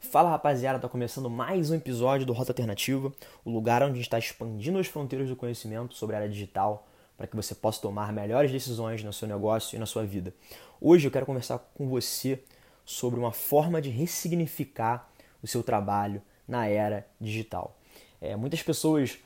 Fala rapaziada, tá começando mais um episódio do Rota Alternativa, o lugar onde a gente está expandindo as fronteiras do conhecimento sobre a área digital para que você possa tomar melhores decisões no seu negócio e na sua vida. Hoje eu quero conversar com você sobre uma forma de ressignificar o seu trabalho na era digital. É, muitas pessoas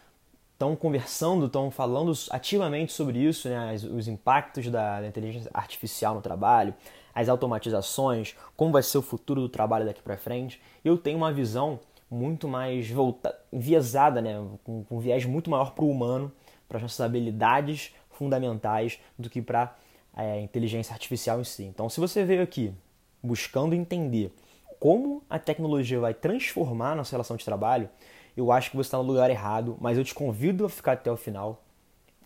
estão conversando, estão falando ativamente sobre isso, né, os impactos da, da inteligência artificial no trabalho, as automatizações, como vai ser o futuro do trabalho daqui para frente. Eu tenho uma visão muito mais voltada, enviesada, né, com, com um viés muito maior para o humano, para as nossas habilidades fundamentais, do que para a é, inteligência artificial em si. Então, se você veio aqui buscando entender como a tecnologia vai transformar a nossa relação de trabalho, eu acho que você está no lugar errado, mas eu te convido a ficar até o final,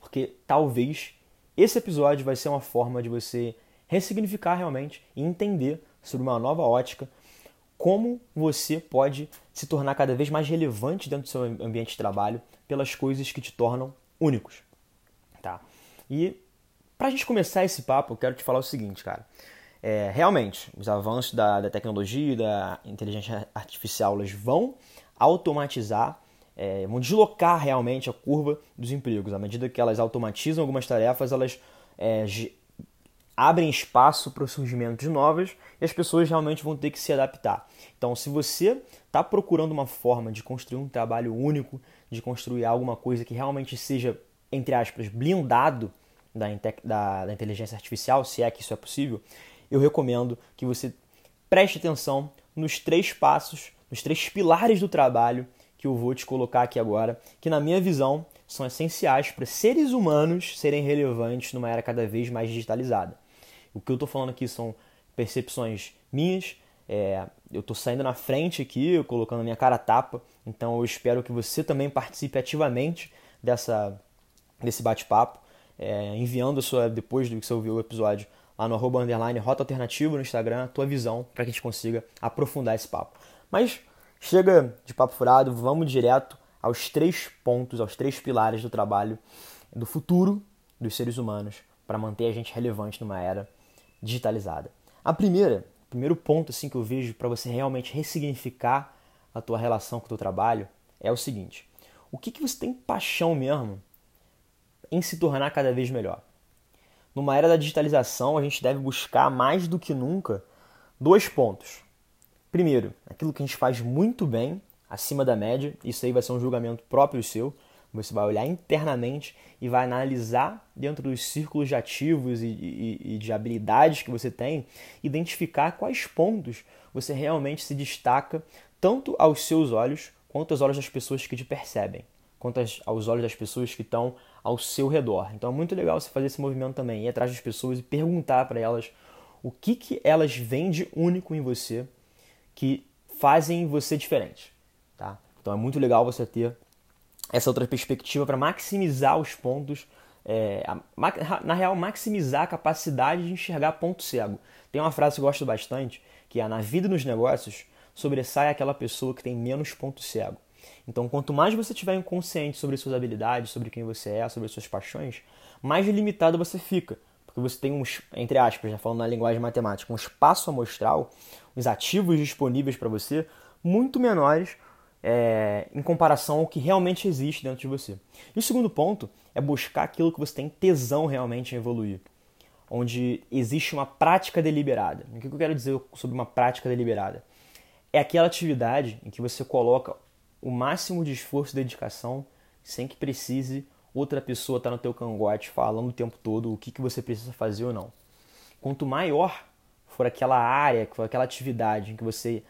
porque talvez esse episódio vai ser uma forma de você ressignificar realmente e entender sobre uma nova ótica como você pode se tornar cada vez mais relevante dentro do seu ambiente de trabalho pelas coisas que te tornam únicos, tá? E para a gente começar esse papo, eu quero te falar o seguinte, cara. É, realmente, os avanços da, da tecnologia e da inteligência artificial eles vão automatizar, é, vão deslocar realmente a curva dos empregos. À medida que elas automatizam algumas tarefas, elas é, abrem espaço para o surgimento de novas e as pessoas realmente vão ter que se adaptar. Então, se você está procurando uma forma de construir um trabalho único, de construir alguma coisa que realmente seja, entre aspas, blindado da, da, da inteligência artificial, se é que isso é possível, eu recomendo que você preste atenção nos três passos, nos três pilares do trabalho que eu vou te colocar aqui agora, que na minha visão são essenciais para seres humanos serem relevantes numa era cada vez mais digitalizada. O que eu estou falando aqui são percepções minhas. É, eu estou saindo na frente aqui, colocando a minha cara tapa. Então eu espero que você também participe ativamente dessa, desse bate-papo, é, enviando a sua, depois do que você ouviu o episódio, lá no arroba underline rota alternativa no Instagram, a tua visão, para que a gente consiga aprofundar esse papo. Mas chega de papo furado, vamos direto aos três pontos, aos três pilares do trabalho do futuro dos seres humanos para manter a gente relevante numa era digitalizada. A primeira, o primeiro ponto assim que eu vejo para você realmente ressignificar a tua relação com o teu trabalho é o seguinte: o que, que você tem paixão mesmo em se tornar cada vez melhor? Numa era da digitalização, a gente deve buscar mais do que nunca dois pontos. Primeiro, aquilo que a gente faz muito bem, acima da média, isso aí vai ser um julgamento próprio seu. Você vai olhar internamente e vai analisar dentro dos círculos de ativos e, e, e de habilidades que você tem, identificar quais pontos você realmente se destaca tanto aos seus olhos quanto aos olhos das pessoas que te percebem, quanto aos olhos das pessoas que estão ao seu redor. Então é muito legal você fazer esse movimento também, ir atrás das pessoas e perguntar para elas o que, que elas veem de único em você que fazem você diferente. Tá? Então é muito legal você ter essa outra perspectiva para maximizar os pontos, é, na real, maximizar a capacidade de enxergar ponto cego. Tem uma frase que eu gosto bastante, que é: na vida e nos negócios, sobressai aquela pessoa que tem menos ponto cego. Então, quanto mais você tiver inconsciente sobre suas habilidades, sobre quem você é, sobre suas paixões, mais limitado você fica. Porque você tem uns, entre aspas, já falando na linguagem matemática, um espaço amostral, os ativos disponíveis para você muito menores é, em comparação ao que realmente existe dentro de você. E o segundo ponto é buscar aquilo que você tem tesão realmente em evoluir, onde existe uma prática deliberada. O que eu quero dizer sobre uma prática deliberada? É aquela atividade em que você coloca o máximo de esforço e dedicação sem que precise outra pessoa estar no teu cangote falando o tempo todo o que, que você precisa fazer ou não. Quanto maior for aquela área, for aquela atividade em que você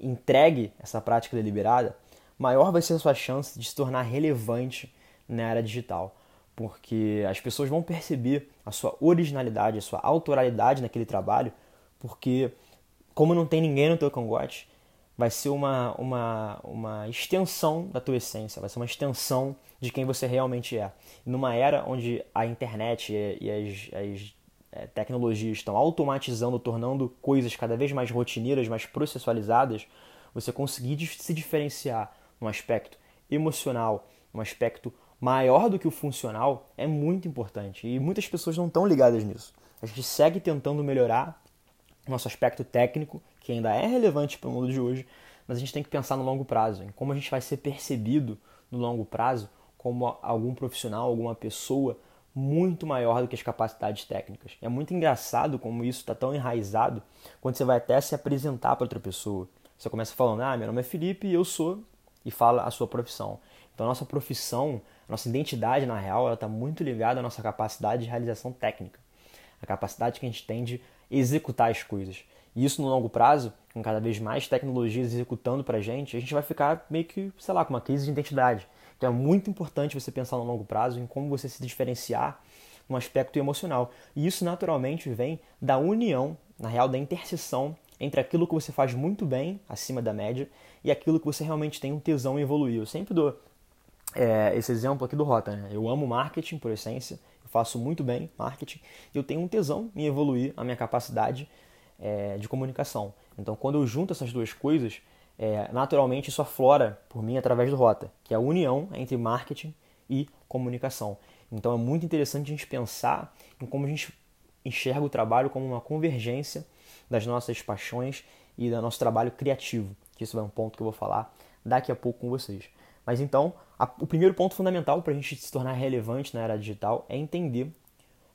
entregue essa prática deliberada, maior vai ser a sua chance de se tornar relevante na era digital. Porque as pessoas vão perceber a sua originalidade, a sua autoralidade naquele trabalho, porque como não tem ninguém no teu cangote, vai ser uma, uma, uma extensão da tua essência, vai ser uma extensão de quem você realmente é. numa era onde a internet e, as, as é, tecnologias estão automatizando, tornando coisas cada vez mais rotineiras, mais processualizadas, você conseguir se diferenciar no aspecto emocional, no aspecto maior do que o funcional, é muito importante. E muitas pessoas não estão ligadas nisso. A gente segue tentando melhorar nosso aspecto técnico, que ainda é relevante para o mundo de hoje, mas a gente tem que pensar no longo prazo, em como a gente vai ser percebido no longo prazo como algum profissional, alguma pessoa muito maior do que as capacidades técnicas. É muito engraçado como isso está tão enraizado quando você vai até se apresentar para outra pessoa. Você começa falando, ah, meu nome é Felipe e eu sou, e fala a sua profissão. Então, a nossa profissão, a nossa identidade, na real, ela está muito ligada à nossa capacidade de realização técnica. A capacidade que a gente tem de executar as coisas. E isso no longo prazo, com cada vez mais tecnologias executando para a gente, a gente vai ficar meio que, sei lá, com uma crise de identidade. Então é muito importante você pensar no longo prazo em como você se diferenciar no aspecto emocional. E isso naturalmente vem da união, na real, da interseção entre aquilo que você faz muito bem, acima da média, e aquilo que você realmente tem um tesão em evoluir. Eu sempre dou é, esse exemplo aqui do Rota. Né? Eu amo marketing, por essência, eu faço muito bem marketing, e eu tenho um tesão em evoluir a minha capacidade é, de comunicação. Então, quando eu junto essas duas coisas, é, naturalmente isso aflora por mim através do Rota, que é a união entre marketing e comunicação. Então é muito interessante a gente pensar em como a gente enxerga o trabalho como uma convergência das nossas paixões e do nosso trabalho criativo, que isso é um ponto que eu vou falar daqui a pouco com vocês. Mas então, a, o primeiro ponto fundamental para a gente se tornar relevante na era digital é entender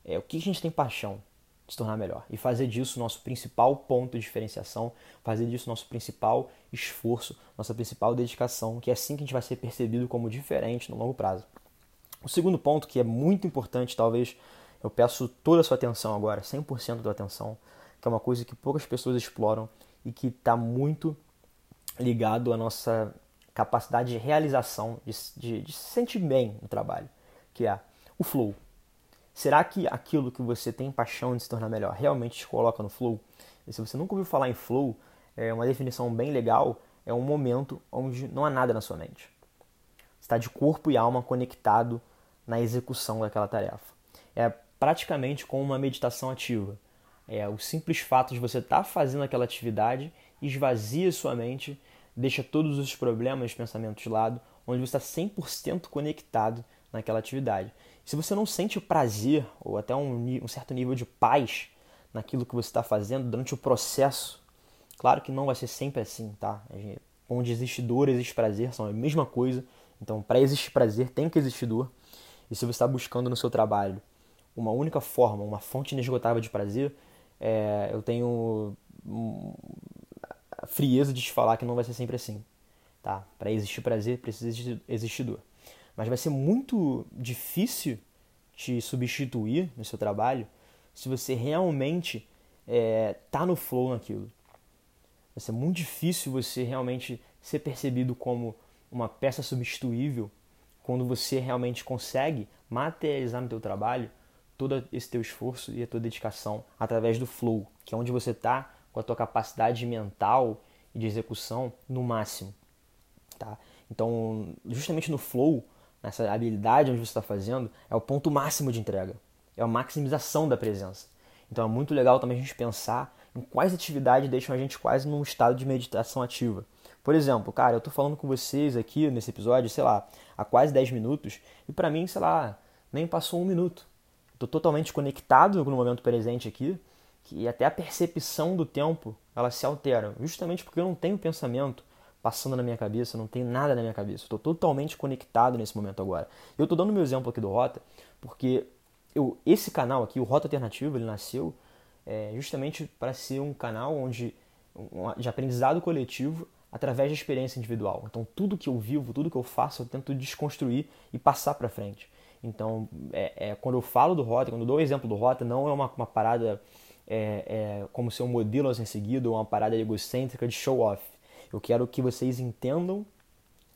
é, o que a gente tem paixão, se tornar melhor e fazer disso nosso principal ponto de diferenciação, fazer disso nosso principal esforço, nossa principal dedicação, que é assim que a gente vai ser percebido como diferente no longo prazo. O segundo ponto, que é muito importante, talvez eu peço toda a sua atenção agora, 100% da atenção, que é uma coisa que poucas pessoas exploram e que está muito ligado à nossa capacidade de realização, de, de, de se sentir bem no trabalho, que é o flow. Será que aquilo que você tem paixão de se tornar melhor realmente te coloca no flow? E se você nunca ouviu falar em flow, é uma definição bem legal, é um momento onde não há nada na sua mente. Você está de corpo e alma conectado na execução daquela tarefa. É praticamente como uma meditação ativa. É o simples fato de você estar tá fazendo aquela atividade esvazia sua mente, deixa todos os problemas, pensamentos de lado, onde você está 100% conectado naquela atividade. Se você não sente prazer ou até um, um certo nível de paz naquilo que você está fazendo durante o processo, claro que não vai ser sempre assim, tá? Onde existe dor, existe prazer, são a mesma coisa. Então, para existir prazer, tem que existir dor. E se você está buscando no seu trabalho uma única forma, uma fonte inesgotável de prazer, é, eu tenho a frieza de te falar que não vai ser sempre assim. Tá? Para existir prazer, precisa existir dor mas vai ser muito difícil te substituir no seu trabalho se você realmente é, tá no flow naquilo. Vai ser muito difícil você realmente ser percebido como uma peça substituível quando você realmente consegue materializar no teu trabalho todo esse teu esforço e a tua dedicação através do flow, que é onde você está com a tua capacidade mental e de execução no máximo, tá? Então, justamente no flow, nessa habilidade onde você está fazendo, é o ponto máximo de entrega. É a maximização da presença. Então é muito legal também a gente pensar em quais atividades deixam a gente quase num estado de meditação ativa. Por exemplo, cara, eu estou falando com vocês aqui nesse episódio, sei lá, há quase 10 minutos, e para mim, sei lá, nem passou um minuto. Estou totalmente conectado no momento presente aqui, e até a percepção do tempo ela se altera, justamente porque eu não tenho pensamento, passando na minha cabeça, não tem nada na minha cabeça. Estou totalmente conectado nesse momento agora. Eu estou dando meu exemplo aqui do Rota, porque eu, esse canal aqui, o Rota Alternativo, ele nasceu é, justamente para ser um canal onde um, de aprendizado coletivo através da experiência individual. Então, tudo que eu vivo, tudo que eu faço, eu tento desconstruir e passar para frente. Então, é, é, quando eu falo do Rota, quando eu dou o exemplo do Rota, não é uma, uma parada é, é, como ser um modelo a ser seguido ou uma parada egocêntrica de show-off. Eu quero que vocês entendam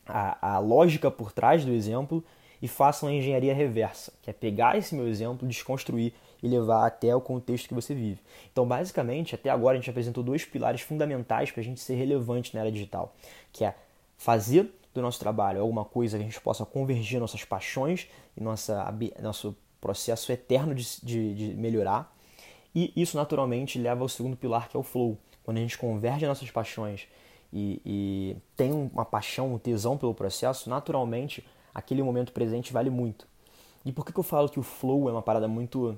a, a lógica por trás do exemplo e façam a engenharia reversa, que é pegar esse meu exemplo, desconstruir e levar até o contexto que você vive. Então, basicamente, até agora a gente apresentou dois pilares fundamentais para a gente ser relevante na era digital, que é fazer do nosso trabalho alguma coisa que a gente possa convergir nossas paixões e nossa, nosso processo eterno de, de, de melhorar. E isso naturalmente leva ao segundo pilar, que é o flow. Quando a gente converge nossas paixões e, e tem uma paixão, um tesão pelo processo, naturalmente aquele momento presente vale muito. E por que, que eu falo que o flow é uma parada muito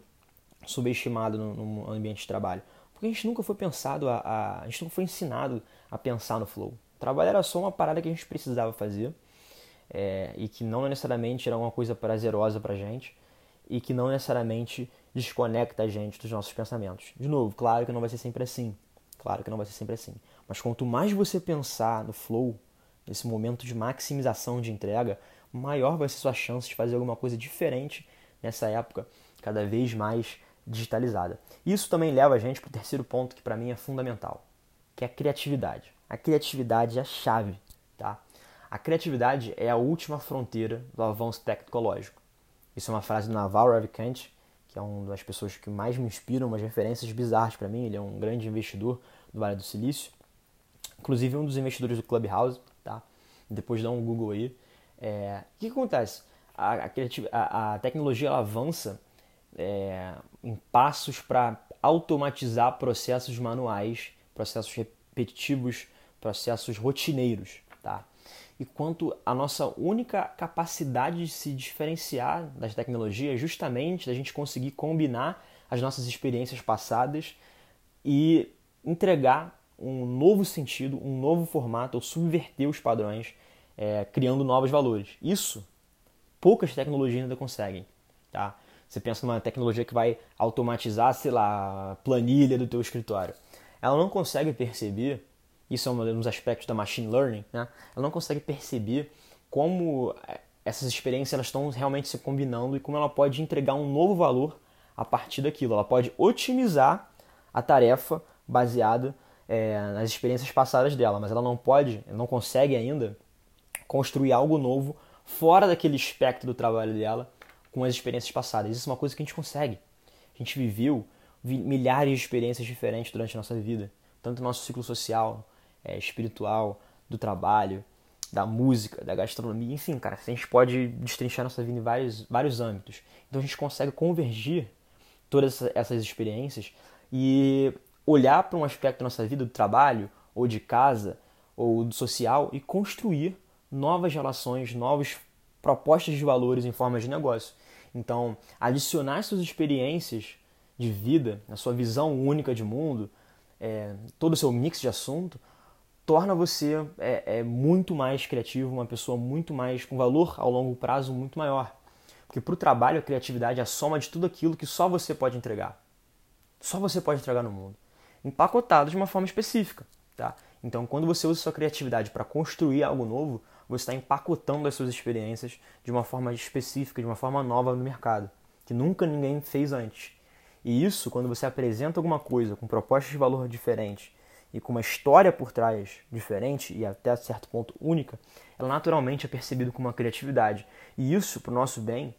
subestimada no, no ambiente de trabalho? Porque a gente nunca foi pensado a, a, a gente nunca foi ensinado a pensar no flow. trabalho era só uma parada que a gente precisava fazer é, e que não necessariamente era uma coisa prazerosa pra gente e que não necessariamente desconecta a gente dos nossos pensamentos. De novo, claro que não vai ser sempre assim. Claro que não vai ser sempre assim. Mas quanto mais você pensar no flow, nesse momento de maximização de entrega, maior vai ser sua chance de fazer alguma coisa diferente nessa época cada vez mais digitalizada. Isso também leva a gente para o terceiro ponto que para mim é fundamental, que é a criatividade. A criatividade é a chave, tá? A criatividade é a última fronteira do avanço tecnológico. Isso é uma frase do Naval Ravikant, que é uma das pessoas que mais me inspiram, umas referências bizarras para mim. Ele é um grande investidor do Vale do Silício, inclusive um dos investidores do Clubhouse, tá? Depois dá um Google aí. É... O que, acontece? A, a, a, tecnologia ela avança é, em passos para automatizar processos manuais, processos repetitivos, processos rotineiros, tá? E quanto a nossa única capacidade de se diferenciar das tecnologias, justamente da gente conseguir combinar as nossas experiências passadas e entregar um novo sentido, um novo formato, ou subverter os padrões, é, criando novos valores. Isso poucas tecnologias ainda conseguem, tá? Você pensa numa tecnologia que vai automatizar, sei lá, a planilha do teu escritório. Ela não consegue perceber, isso é um dos aspectos da machine learning, né? Ela não consegue perceber como é, essas experiências elas estão realmente se combinando e como ela pode entregar um novo valor a partir daquilo. Ela pode otimizar a tarefa baseada é, nas experiências passadas dela, mas ela não pode, não consegue ainda construir algo novo fora daquele espectro do trabalho dela com as experiências passadas. Isso é uma coisa que a gente consegue. A gente viveu milhares de experiências diferentes durante a nossa vida, tanto no nosso ciclo social, é, espiritual, do trabalho, da música, da gastronomia, enfim, cara, a gente pode destrinchar nossa vida em vários, vários âmbitos. Então a gente consegue convergir todas essas experiências e olhar para um aspecto da nossa vida, do trabalho, ou de casa, ou do social, e construir novas relações, novas propostas de valores em forma de negócio. Então, adicionar suas experiências de vida, a sua visão única de mundo, é, todo o seu mix de assunto, torna você é, é, muito mais criativo, uma pessoa muito mais com valor ao longo prazo muito maior. Porque para o trabalho a criatividade é a soma de tudo aquilo que só você pode entregar. Só você pode entregar no mundo. Empacotado de uma forma específica. Tá? Então, quando você usa sua criatividade para construir algo novo, você está empacotando as suas experiências de uma forma específica, de uma forma nova no mercado, que nunca ninguém fez antes. E isso, quando você apresenta alguma coisa com propostas de valor diferentes e com uma história por trás diferente e até certo ponto única, ela naturalmente é percebido com uma criatividade. E isso, para o nosso bem,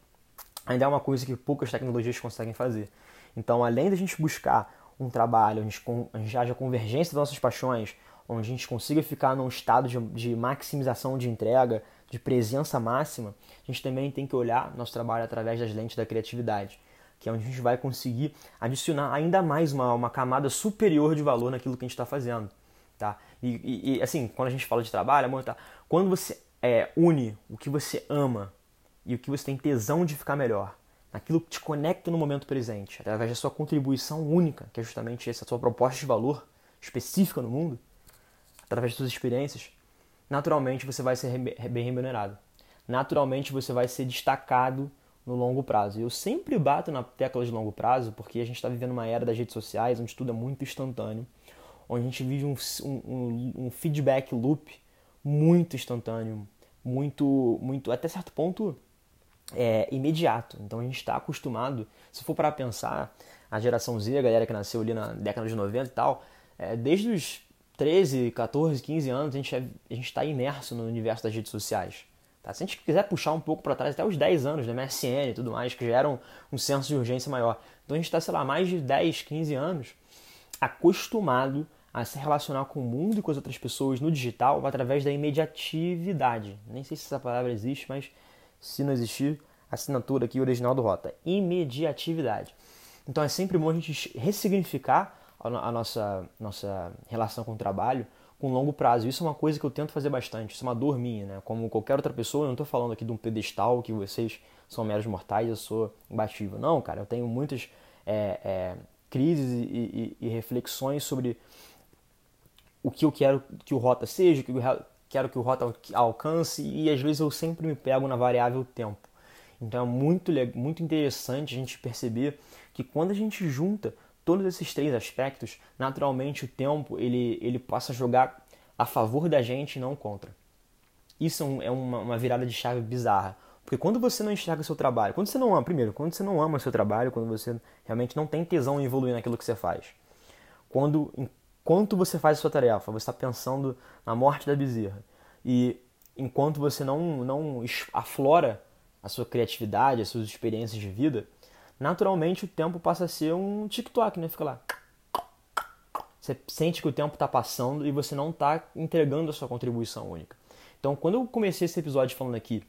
ainda é uma coisa que poucas tecnologias conseguem fazer. Então, além da gente buscar um trabalho onde a gente haja convergência das nossas paixões, onde a gente consiga ficar num estado de, de maximização de entrega, de presença máxima, a gente também tem que olhar nosso trabalho através das lentes da criatividade, que é onde a gente vai conseguir adicionar ainda mais uma, uma camada superior de valor naquilo que a gente está fazendo. Tá? E, e, e, assim, quando a gente fala de trabalho, amor, tá? quando você é, une o que você ama e o que você tem tesão de ficar melhor, naquilo que te conecta no momento presente, através da sua contribuição única, que é justamente essa sua proposta de valor específica no mundo, através das suas experiências, naturalmente você vai ser bem remunerado. Naturalmente você vai ser destacado no longo prazo. Eu sempre bato na tecla de longo prazo porque a gente está vivendo uma era das redes sociais onde tudo é muito instantâneo, onde a gente vive um, um, um feedback loop muito instantâneo, muito, muito até certo ponto é, imediato. Então a gente está acostumado, se for para pensar, a geração Z, a galera que nasceu ali na década de 90 e tal, é, desde os 13, 14, 15 anos, a gente é, está imerso no universo das redes sociais. Tá? Se a gente quiser puxar um pouco para trás, até os 10 anos, da né, MSN e tudo mais, que geram um senso de urgência maior. Então a gente está, sei lá, mais de 10, 15 anos acostumado a se relacionar com o mundo e com as outras pessoas no digital através da imediatividade. Nem sei se essa palavra existe, mas se não existir, assinatura aqui original do Rota. Imediatividade. Então é sempre bom a gente ressignificar a nossa, nossa relação com o trabalho com longo prazo. Isso é uma coisa que eu tento fazer bastante, isso é uma dor minha, né? Como qualquer outra pessoa, eu não estou falando aqui de um pedestal que vocês são meros mortais, eu sou imbatível. Não, cara, eu tenho muitas é, é, crises e, e, e reflexões sobre o que eu quero que o rota seja, o que eu quero que o rota alcance e às vezes eu sempre me pego na variável tempo. Então é muito, muito interessante a gente perceber que quando a gente junta todos esses três aspectos, naturalmente o tempo ele, ele passa a jogar a favor da gente e não contra. Isso é uma, uma virada de chave bizarra. Porque quando você não enxerga o seu trabalho, quando você não ama, primeiro, quando você não ama o seu trabalho, quando você realmente não tem tesão em evoluir naquilo que você faz, quando enquanto você faz a sua tarefa, você está pensando na morte da bezerra, e enquanto você não, não aflora a sua criatividade, as suas experiências de vida, naturalmente o tempo passa a ser um TikTok, né? Fica lá. Você sente que o tempo está passando e você não está entregando a sua contribuição única. Então, quando eu comecei esse episódio falando aqui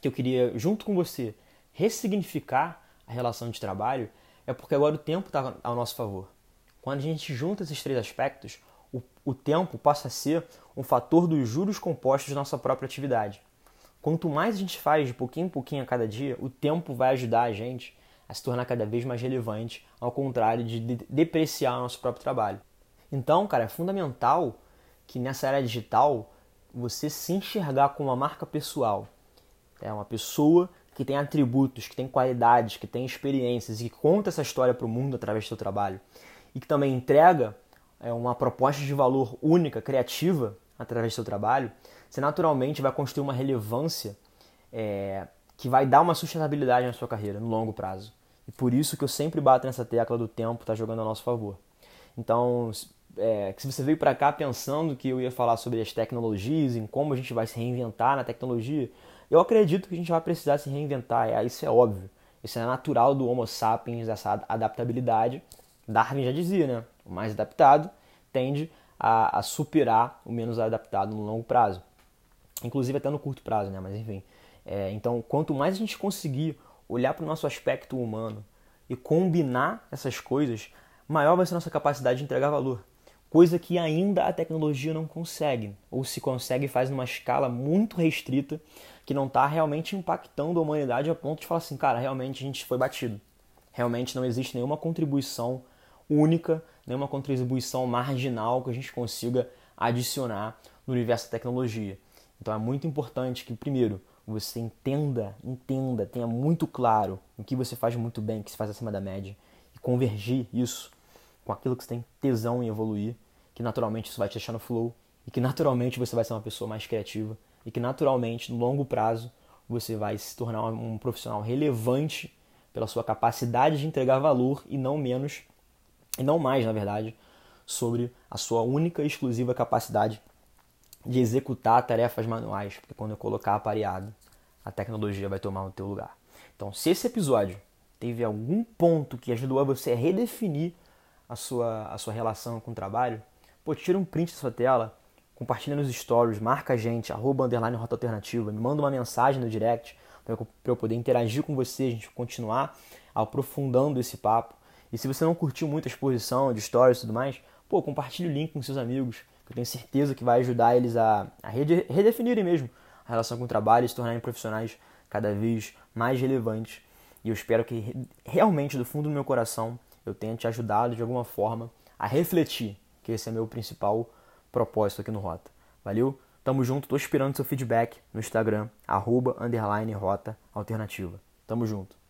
que eu queria, junto com você, ressignificar a relação de trabalho, é porque agora o tempo está ao nosso favor. Quando a gente junta esses três aspectos, o, o tempo passa a ser um fator dos juros compostos da nossa própria atividade. Quanto mais a gente faz de pouquinho em pouquinho a cada dia, o tempo vai ajudar a gente a se tornar cada vez mais relevante, ao contrário de depreciar o nosso próprio trabalho. Então, cara, é fundamental que nessa era digital você se enxergar como uma marca pessoal. É uma pessoa que tem atributos, que tem qualidades, que tem experiências e que conta essa história para o mundo através do seu trabalho e que também entrega é, uma proposta de valor única, criativa, através do seu trabalho, você naturalmente vai construir uma relevância é, que vai dar uma sustentabilidade na sua carreira no longo prazo. E por isso que eu sempre bato nessa tecla do tempo estar tá jogando a nosso favor. Então, é, se você veio para cá pensando que eu ia falar sobre as tecnologias, em como a gente vai se reinventar na tecnologia, eu acredito que a gente vai precisar se reinventar, é, isso é óbvio. Isso é natural do Homo sapiens, essa adaptabilidade. Darwin já dizia, né? O mais adaptado tende a, a superar o menos adaptado no longo prazo. Inclusive até no curto prazo, né? Mas enfim. É, então, quanto mais a gente conseguir olhar para o nosso aspecto humano e combinar essas coisas, maior vai ser a nossa capacidade de entregar valor. Coisa que ainda a tecnologia não consegue, ou se consegue faz numa escala muito restrita, que não está realmente impactando a humanidade a ponto de falar assim, cara, realmente a gente foi batido. Realmente não existe nenhuma contribuição única, nenhuma contribuição marginal que a gente consiga adicionar no universo da tecnologia. Então é muito importante que, primeiro, você entenda, entenda, tenha muito claro o que você faz muito bem, que se faz acima da média, e convergir isso com aquilo que você tem tesão em evoluir, que naturalmente isso vai te deixar no flow, e que naturalmente você vai ser uma pessoa mais criativa, e que naturalmente, no longo prazo, você vai se tornar um profissional relevante pela sua capacidade de entregar valor e não menos, e não mais, na verdade, sobre a sua única e exclusiva capacidade de executar tarefas manuais, porque quando eu colocar apareado, a tecnologia vai tomar o teu lugar. Então, se esse episódio teve algum ponto que ajudou a você a redefinir a sua, a sua relação com o trabalho, pô, tira um print da sua tela, compartilha nos stories, marca a gente, arroba underline rota alternativa, me manda uma mensagem no direct para eu poder interagir com você, a gente continuar aprofundando esse papo. E se você não curtiu muito a exposição de stories e tudo mais, pô, compartilhe o link com seus amigos, que eu tenho certeza que vai ajudar eles a, a redefinirem mesmo a relação com o trabalho e se tornarem profissionais cada vez mais relevantes. E eu espero que realmente, do fundo do meu coração, eu tenha te ajudado de alguma forma a refletir, que esse é meu principal propósito aqui no Rota. Valeu? Tamo junto, tô esperando seu feedback no Instagram, arroba, rota, alternativa. Tamo junto.